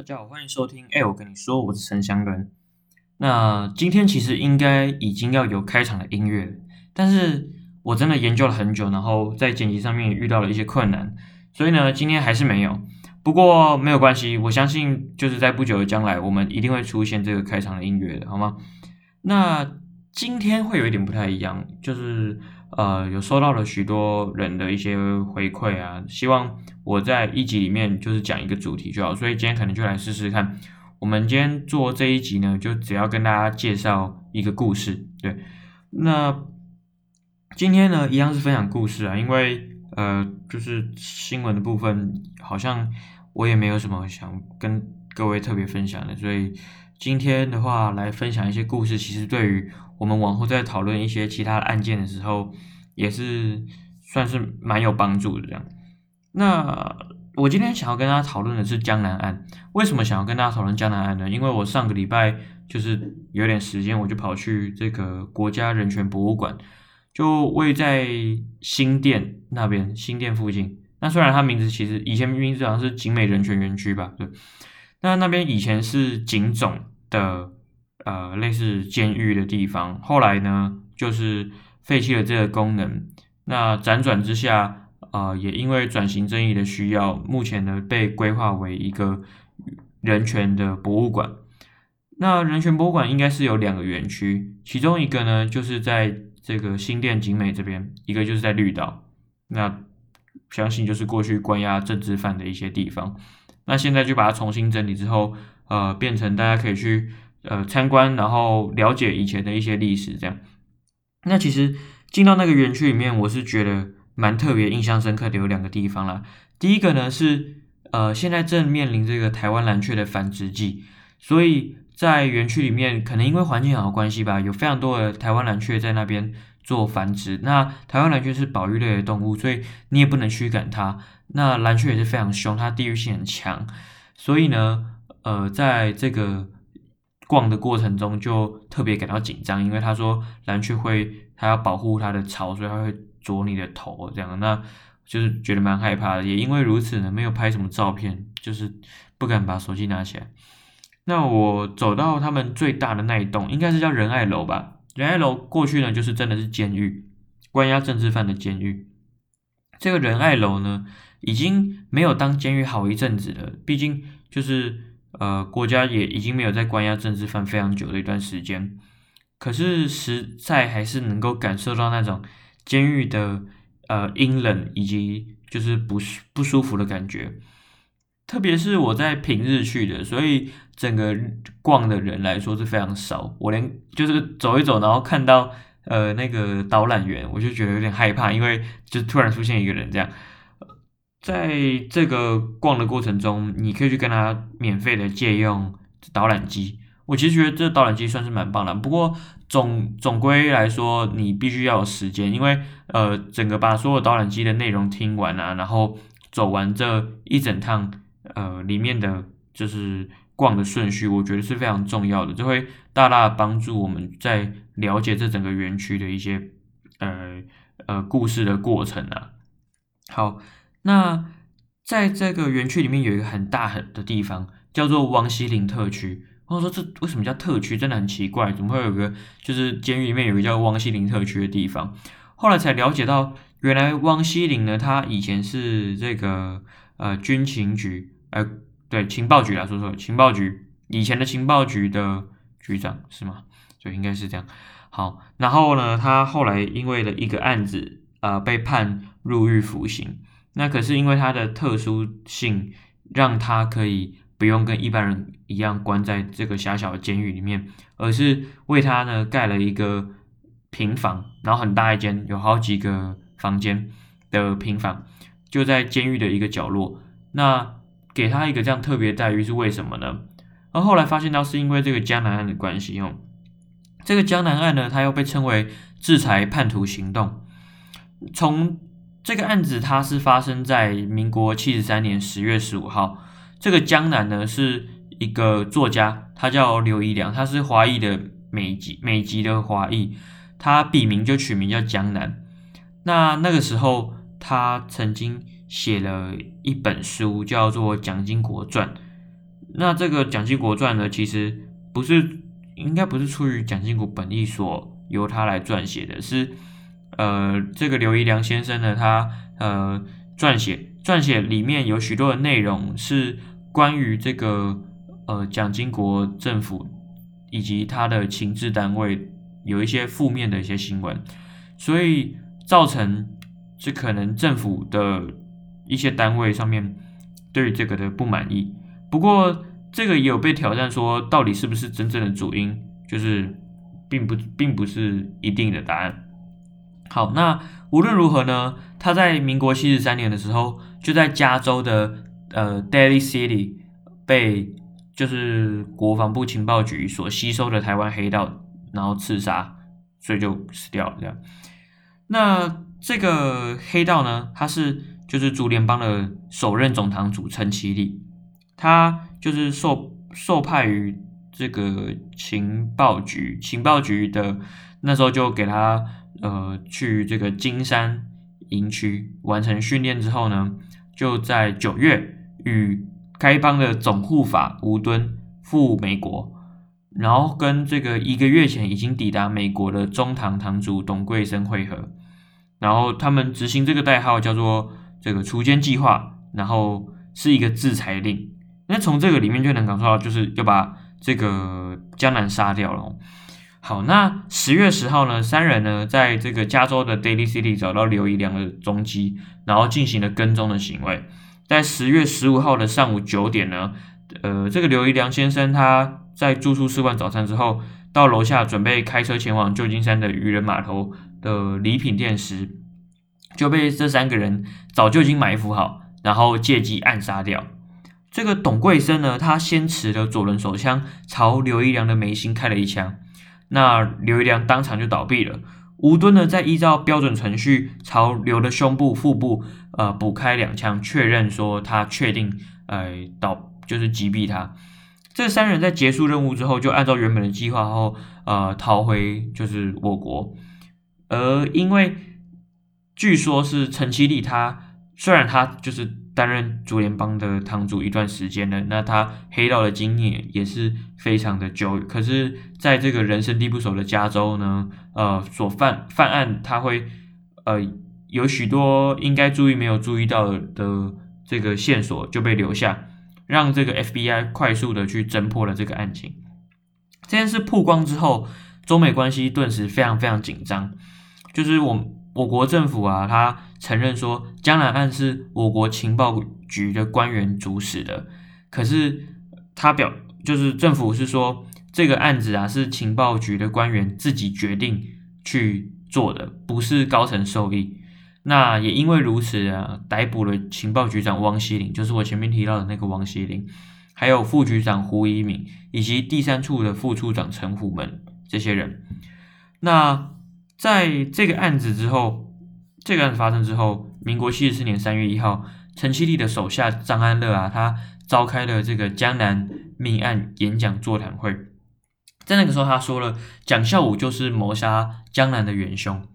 大家好，欢迎收听。哎，我跟你说，我是陈祥伦。那今天其实应该已经要有开场的音乐，但是我真的研究了很久，然后在剪辑上面也遇到了一些困难，所以呢，今天还是没有。不过没有关系，我相信就是在不久的将来，我们一定会出现这个开场的音乐的，好吗？那今天会有一点不太一样，就是呃，有收到了许多人的一些回馈啊，希望我在一集里面就是讲一个主题就好，所以今天可能就来试试看。我们今天做这一集呢，就只要跟大家介绍一个故事，对。那今天呢，一样是分享故事啊，因为呃，就是新闻的部分，好像我也没有什么想跟各位特别分享的，所以今天的话来分享一些故事，其实对于我们往后再讨论一些其他的案件的时候，也是算是蛮有帮助的这样。那我今天想要跟大家讨论的是江南案。为什么想要跟大家讨论江南案呢？因为我上个礼拜就是有点时间，我就跑去这个国家人权博物馆，就位在新店那边，新店附近。那虽然它名字其实以前名字好像是景美人权园区吧，对。那那边以前是警总的呃类似监狱的地方，后来呢就是废弃了这个功能。那辗转之下。啊，也因为转型正义的需要，目前呢被规划为一个人权的博物馆。那人权博物馆应该是有两个园区，其中一个呢就是在这个新店景美这边，一个就是在绿岛。那相信就是过去关押政治犯的一些地方。那现在就把它重新整理之后，呃，变成大家可以去呃参观，然后了解以前的一些历史这样。那其实进到那个园区里面，我是觉得。蛮特别、印象深刻的有两个地方啦。第一个呢是，呃，现在正面临这个台湾蓝雀的繁殖季，所以在园区里面，可能因为环境好的关系吧，有非常多的台湾蓝雀在那边做繁殖。那台湾蓝雀是保育类的动物，所以你也不能驱赶它。那蓝雀也是非常凶，它地域性很强，所以呢，呃，在这个逛的过程中就特别感到紧张，因为他说蓝雀会，他要保护他的巢，所以他会。啄你的头，这样，那就是觉得蛮害怕的。也因为如此呢，没有拍什么照片，就是不敢把手机拿起来。那我走到他们最大的那一栋，应该是叫仁爱楼吧？仁爱楼过去呢，就是真的是监狱，关押政治犯的监狱。这个仁爱楼呢，已经没有当监狱好一阵子了。毕竟就是呃，国家也已经没有在关押政治犯非常久的一段时间。可是实在还是能够感受到那种。监狱的呃阴冷以及就是不不舒服的感觉，特别是我在平日去的，所以整个逛的人来说是非常少。我连就是走一走，然后看到呃那个导览员，我就觉得有点害怕，因为就突然出现一个人这样。在这个逛的过程中，你可以去跟他免费的借用导览机。我其实觉得这导览机算是蛮棒的，不过总总归来说，你必须要有时间，因为呃，整个把所有导览机的内容听完啊，然后走完这一整趟呃里面的就是逛的顺序，我觉得是非常重要的，这会大大帮助我们在了解这整个园区的一些呃呃故事的过程啊。好，那在这个园区里面有一个很大很的地方，叫做王西林特区。我说这为什么叫特区？真的很奇怪，怎么会有个就是监狱里面有个叫汪西林特区的地方？后来才了解到，原来汪西林呢，他以前是这个呃军情局，呃对情报局来说说情报局以前的情报局的局长是吗？就应该是这样。好，然后呢，他后来因为了一个案子，呃被判入狱服刑。那可是因为他的特殊性，让他可以。不用跟一般人一样关在这个狭小的监狱里面，而是为他呢盖了一个平房，然后很大一间，有好几个房间的平房，就在监狱的一个角落。那给他一个这样特别待遇是为什么呢？而后来发现到是因为这个江南案的关系哦。这个江南案呢，它又被称为制裁叛徒行动。从这个案子，它是发生在民国七十三年十月十五号。这个江南呢是一个作家，他叫刘一良，他是华裔的美籍美籍的华裔，他笔名就取名叫江南。那那个时候他曾经写了一本书，叫做《蒋经国传》。那这个蒋经国传呢，其实不是应该不是出于蒋经国本意所由他来撰写的，是呃这个刘一良先生呢，他呃撰写撰写里面有许多的内容是关于这个呃蒋经国政府以及他的情治单位有一些负面的一些新闻，所以造成这可能政府的一些单位上面对于这个的不满意。不过，这个也有被挑战，说到底是不是真正的主因，就是并不并不是一定的答案。好，那无论如何呢，他在民国七十三年的时候，就在加州的呃 Daly City 被就是国防部情报局所吸收的台湾黑道，然后刺杀，所以就死掉了。那这个黑道呢，他是就是竹联邦的首任总堂主陈其礼。他就是受受派于这个情报局，情报局的那时候就给他呃去这个金山营区完成训练之后呢，就在九月与该邦的总护法吴敦赴美国，然后跟这个一个月前已经抵达美国的中堂堂主董桂生会合，然后他们执行这个代号叫做这个锄奸计划，然后是一个制裁令。那从这个里面就能感受到，就是要把这个江南杀掉了。好，那十月十号呢，三人呢在这个加州的 Daily City 找到刘一良的踪迹，然后进行了跟踪的行为。在十月十五号的上午九点呢，呃，这个刘一良先生他在住宿吃完早餐之后，到楼下准备开车前往旧金山的渔人码头的礼品店时，就被这三个人早就已经埋伏好，然后借机暗杀掉。这个董桂生呢，他先持着左轮手枪朝刘一良的眉心开了一枪，那刘一良当场就倒毙了。吴敦呢，在依照标准程序朝刘的胸部、腹部呃补开两枪，确认说他确定呃倒就是击毙他。这三人在结束任务之后，就按照原本的计划后呃逃回就是我国。而因为据说是陈其礼，他虽然他就是。担任竹联邦的堂主一段时间了，那他黑道的经验也是非常的久。可是，在这个人生地不熟的加州呢，呃，所犯犯案他会呃有许多应该注意没有注意到的这个线索就被留下，让这个 FBI 快速的去侦破了这个案情。这件事曝光之后，中美关系顿时非常非常紧张，就是我。我国政府啊，他承认说江南案是我国情报局的官员主使的，可是他表就是政府是说这个案子啊是情报局的官员自己决定去做的，不是高层授意。那也因为如此啊，逮捕了情报局长汪希林，就是我前面提到的那个汪希林，还有副局长胡一敏，以及第三处的副处长陈虎门这些人。那。在这个案子之后，这个案子发生之后，民国七十四年三月一号，陈其礼的手下张安乐啊，他召开了这个江南命案演讲座谈会，在那个时候，他说了蒋孝武就是谋杀江南的元凶。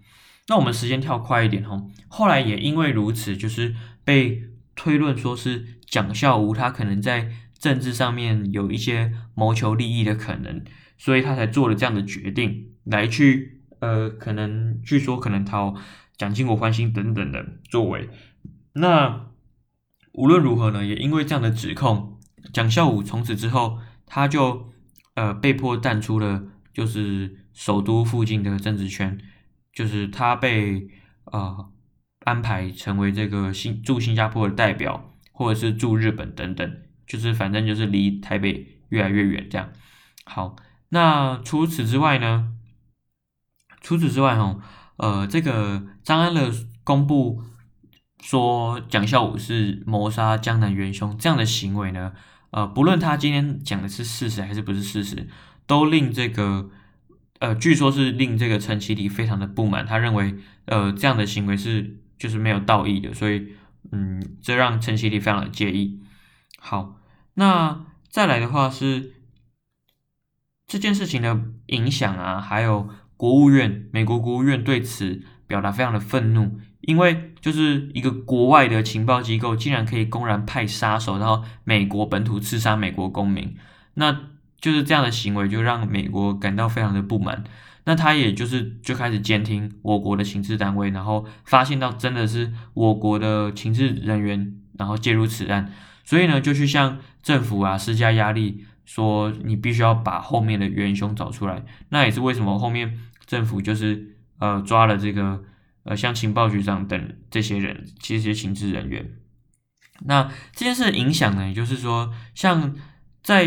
那我们时间跳快一点哈，后来也因为如此，就是被推论说是蒋孝武他可能在政治上面有一些谋求利益的可能，所以他才做了这样的决定来去。呃，可能据说可能逃蒋经国欢心等等的作为，那无论如何呢，也因为这样的指控，蒋孝武从此之后他就呃被迫淡出了就是首都附近的政治圈，就是他被呃安排成为这个新驻新加坡的代表，或者是驻日本等等，就是反正就是离台北越来越远这样。好，那除此之外呢？除此之外，哈，呃，这个张安乐公布说蒋孝武是谋杀江南元凶这样的行为呢，呃，不论他今天讲的是事实还是不是事实，都令这个，呃，据说是令这个陈其礼非常的不满，他认为，呃，这样的行为是就是没有道义的，所以，嗯，这让陈其礼非常的介意。好，那再来的话是这件事情的影响啊，还有。国务院，美国国务院对此表达非常的愤怒，因为就是一个国外的情报机构竟然可以公然派杀手到美国本土刺杀美国公民，那就是这样的行为就让美国感到非常的不满。那他也就是就开始监听我国的情治单位，然后发现到真的是我国的情治人员，然后介入此案，所以呢就去向政府啊施加压力，说你必须要把后面的元凶找出来。那也是为什么后面政府就是呃抓了这个呃像情报局长等这些人，这些情治人员。那这件事的影响呢，也就是说，像在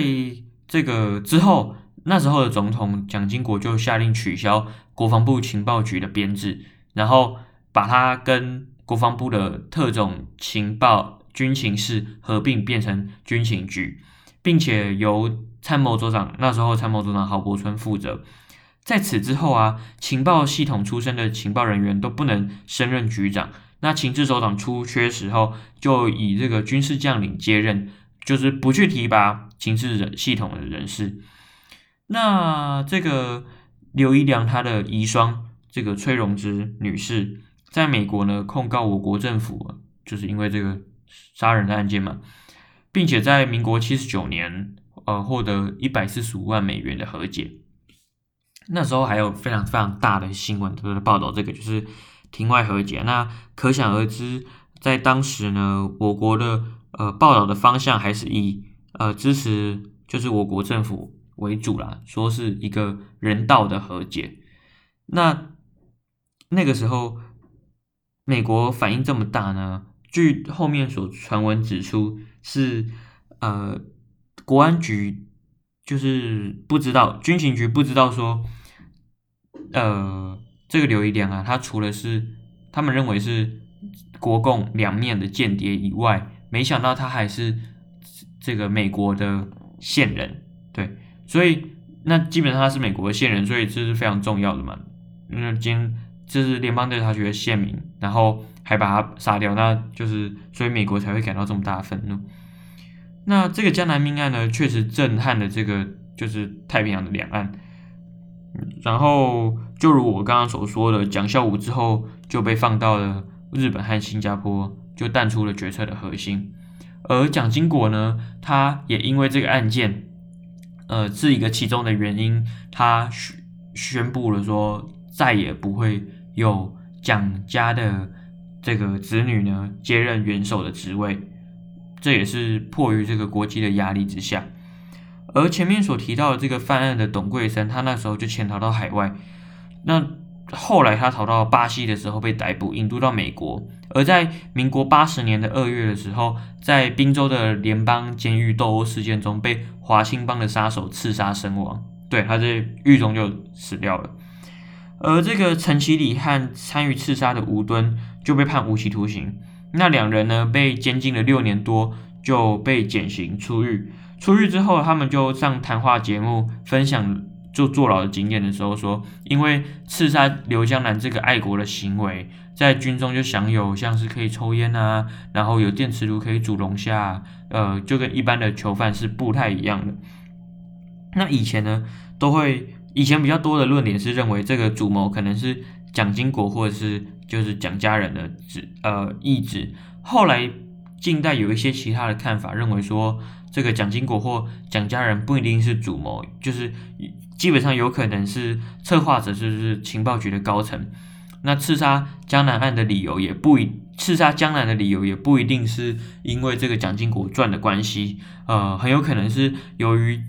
这个之后。那时候的总统蒋经国就下令取消国防部情报局的编制，然后把它跟国防部的特种情报军情室合并，变成军情局，并且由参谋总长那时候参谋总长郝柏村负责。在此之后啊，情报系统出身的情报人员都不能升任局长。那情治首长出缺时候，就以这个军事将领接任，就是不去提拔情治系统的人士。那这个刘一良他的遗孀这个崔荣芝女士，在美国呢控告我国政府，就是因为这个杀人的案件嘛，并且在民国七十九年，呃，获得一百四十五万美元的和解。那时候还有非常非常大的新闻都在报道这个，就是庭外和解。那可想而知，在当时呢，我国的呃报道的方向还是以呃支持，就是我国政府。为主啦，说是一个人道的和解。那那个时候，美国反应这么大呢？据后面所传闻指出，是呃，国安局就是不知道，军情局不知道说，呃，这个刘一良啊，他除了是他们认为是国共两面的间谍以外，没想到他还是这个美国的线人，对。所以，那基本上他是美国的线人，所以这是非常重要的嘛。那今这是联邦调查局的县民，然后还把他杀掉，那就是所以美国才会感到这么大的愤怒。那这个江南命案呢，确实震撼了这个就是太平洋的两岸。然后，就如我刚刚所说的，蒋孝武之后就被放到了日本和新加坡，就淡出了决策的核心。而蒋经国呢，他也因为这个案件。呃，是一个其中的原因，他宣宣布了说，再也不会有蒋家的这个子女呢接任元首的职位，这也是迫于这个国际的压力之下。而前面所提到的这个犯案的董桂生，他那时候就潜逃到海外，那后来他逃到巴西的时候被逮捕，引渡到美国。而在民国八十年的二月的时候，在宾州的联邦监狱斗殴事件中，被华兴帮的杀手刺杀身亡。对，他在狱中就死掉了。而这个陈其礼和参与刺杀的吴敦就被判无期徒刑。那两人呢，被监禁了六年多，就被减刑出狱。出狱之后，他们就上谈话节目分享就坐牢的经验的时候说，因为刺杀刘江南这个爱国的行为。在军中就享有像是可以抽烟啊，然后有电磁炉可以煮龙虾，呃，就跟一般的囚犯是不太一样的。那以前呢，都会以前比较多的论点是认为这个主谋可能是蒋经国或者是就是蒋家人的指呃意志。后来近代有一些其他的看法，认为说这个蒋经国或蒋家人不一定是主谋，就是基本上有可能是策划者，就是情报局的高层。那刺杀江南案的理由也不一，刺杀江南的理由也不一定是因为这个蒋经国传的关系，呃，很有可能是由于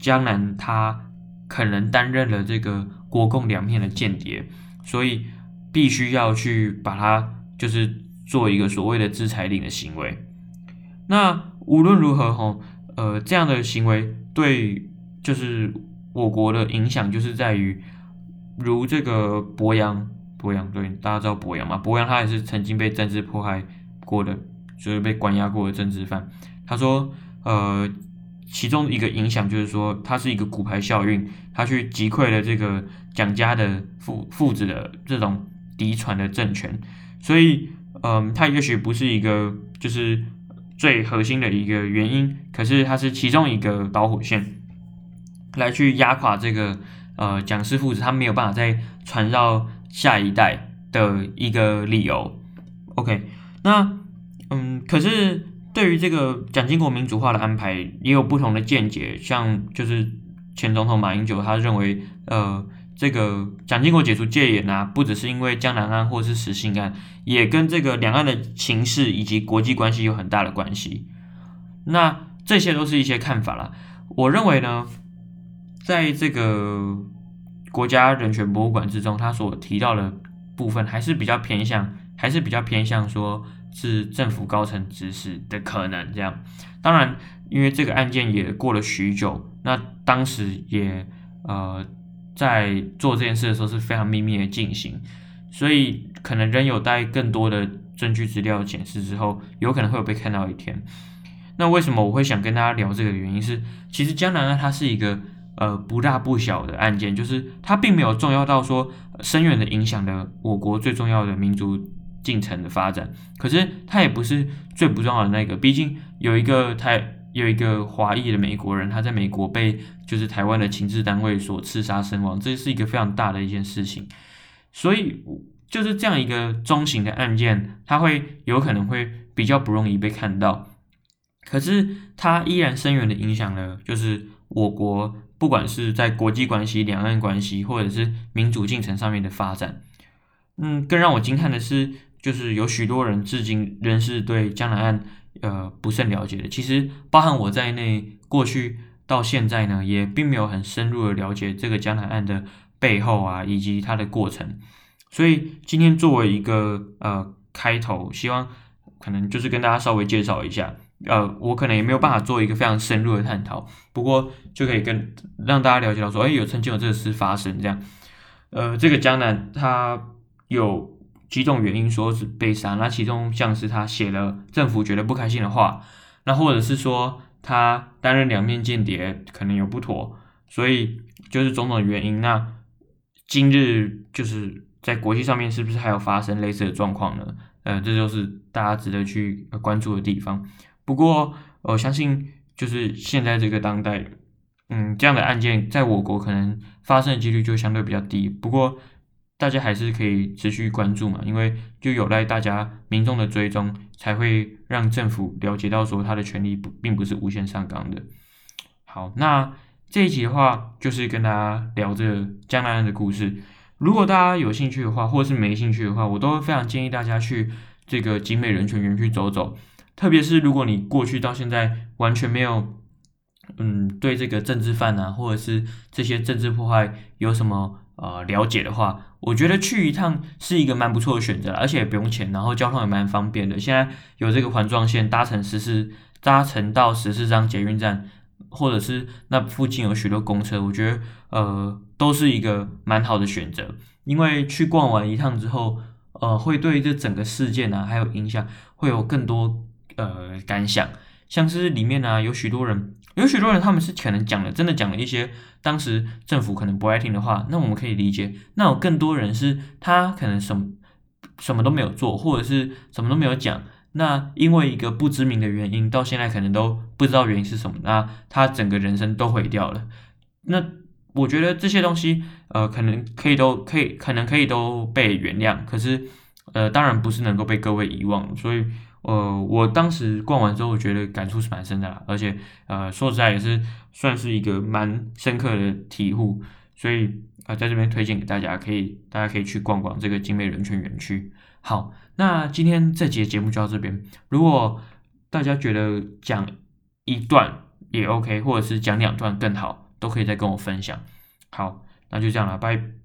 江南他可能担任了这个国共两面的间谍，所以必须要去把他就是做一个所谓的制裁令的行为。那无论如何哈，呃，这样的行为对就是我国的影响就是在于，如这个博洋。博洋对，大家知道博洋嘛？博洋他也是曾经被政治迫害过的，就是被关押过的政治犯。他说，呃，其中一个影响就是说，他是一个骨牌效应，他去击溃了这个蒋家的父父子的这种嫡传的政权。所以，嗯，他也许不是一个就是最核心的一个原因，可是他是其中一个导火线，来去压垮这个呃蒋氏父子，他没有办法再传到。下一代的一个理由，OK，那嗯，可是对于这个蒋经国民主化的安排，也有不同的见解。像就是前总统马英九，他认为，呃，这个蒋经国解除戒严啊，不只是因为江南案或是实信案，也跟这个两岸的情势以及国际关系有很大的关系。那这些都是一些看法啦。我认为呢，在这个国家人权博物馆之中，他所提到的部分还是比较偏向，还是比较偏向说是政府高层指使的可能这样。当然，因为这个案件也过了许久，那当时也呃在做这件事的时候是非常秘密的进行，所以可能仍有待更多的证据资料显示之后，有可能会有被看到一天。那为什么我会想跟大家聊这个原因是，其实江南案它是一个呃不大不小的案件，就是它并没有重要到说深远的影响了我国最重要的民族进程的发展。可是它也不是最不重要的那个，毕竟有一个台有一个华裔的美国人，他在美国被就是台湾的情治单位所刺杀身亡，这是一个非常大的一件事情。所以就是这样一个中型的案件，它会有可能会比较不容易被看到。可是它依然深远的影响了，就是我国不管是在国际关系、两岸关系，或者是民主进程上面的发展。嗯，更让我惊叹的是，就是有许多人至今仍是对江南岸呃不甚了解的。其实包含我在内，过去到现在呢，也并没有很深入的了解这个江南岸的背后啊，以及它的过程。所以今天作为一个呃开头，希望可能就是跟大家稍微介绍一下。呃，我可能也没有办法做一个非常深入的探讨，不过就可以跟让大家了解到说，哎，有曾经有这个事发生这样。呃，这个江南他有几种原因说是被杀，那其中像是他写了政府觉得不开心的话，那或者是说他担任两面间谍可能有不妥，所以就是种种原因。那今日就是在国际上面是不是还有发生类似的状况呢？呃，这就是大家值得去关注的地方。不过，我相信就是现在这个当代，嗯，这样的案件在我国可能发生的几率就相对比较低。不过，大家还是可以持续关注嘛，因为就有赖大家民众的追踪，才会让政府了解到说他的权利不并不是无限上纲的。好，那这一集的话就是跟大家聊这江南岸的故事。如果大家有兴趣的话，或是没兴趣的话，我都非常建议大家去这个景美人权园区走走。特别是如果你过去到现在完全没有，嗯，对这个政治犯啊，或者是这些政治破坏有什么呃了解的话，我觉得去一趟是一个蛮不错的选择，而且也不用钱，然后交通也蛮方便的。现在有这个环状线，搭乘十四，搭乘到十四张捷运站，或者是那附近有许多公车，我觉得呃都是一个蛮好的选择。因为去逛完一趟之后，呃，会对这整个事件啊还有影响会有更多。呃，感想像是里面呢，有许多人，有许多人他们是可能讲了，真的讲了一些当时政府可能不爱听的话，那我们可以理解。那有更多人是他可能什么什么都没有做，或者是什么都没有讲，那因为一个不知名的原因，到现在可能都不知道原因是什么，那他整个人生都毁掉了。那我觉得这些东西，呃，可能可以都可以，可能可以都被原谅，可是，呃，当然不是能够被各位遗忘，所以。呃，我当时逛完之后，我觉得感触是蛮深的啦，而且呃，说实在也是算是一个蛮深刻的体悟，所以呃，在这边推荐给大家，可以大家可以去逛逛这个精美人权园区。好，那今天这节节目就到这边，如果大家觉得讲一段也 OK，或者是讲两段更好，都可以再跟我分享。好，那就这样了，拜。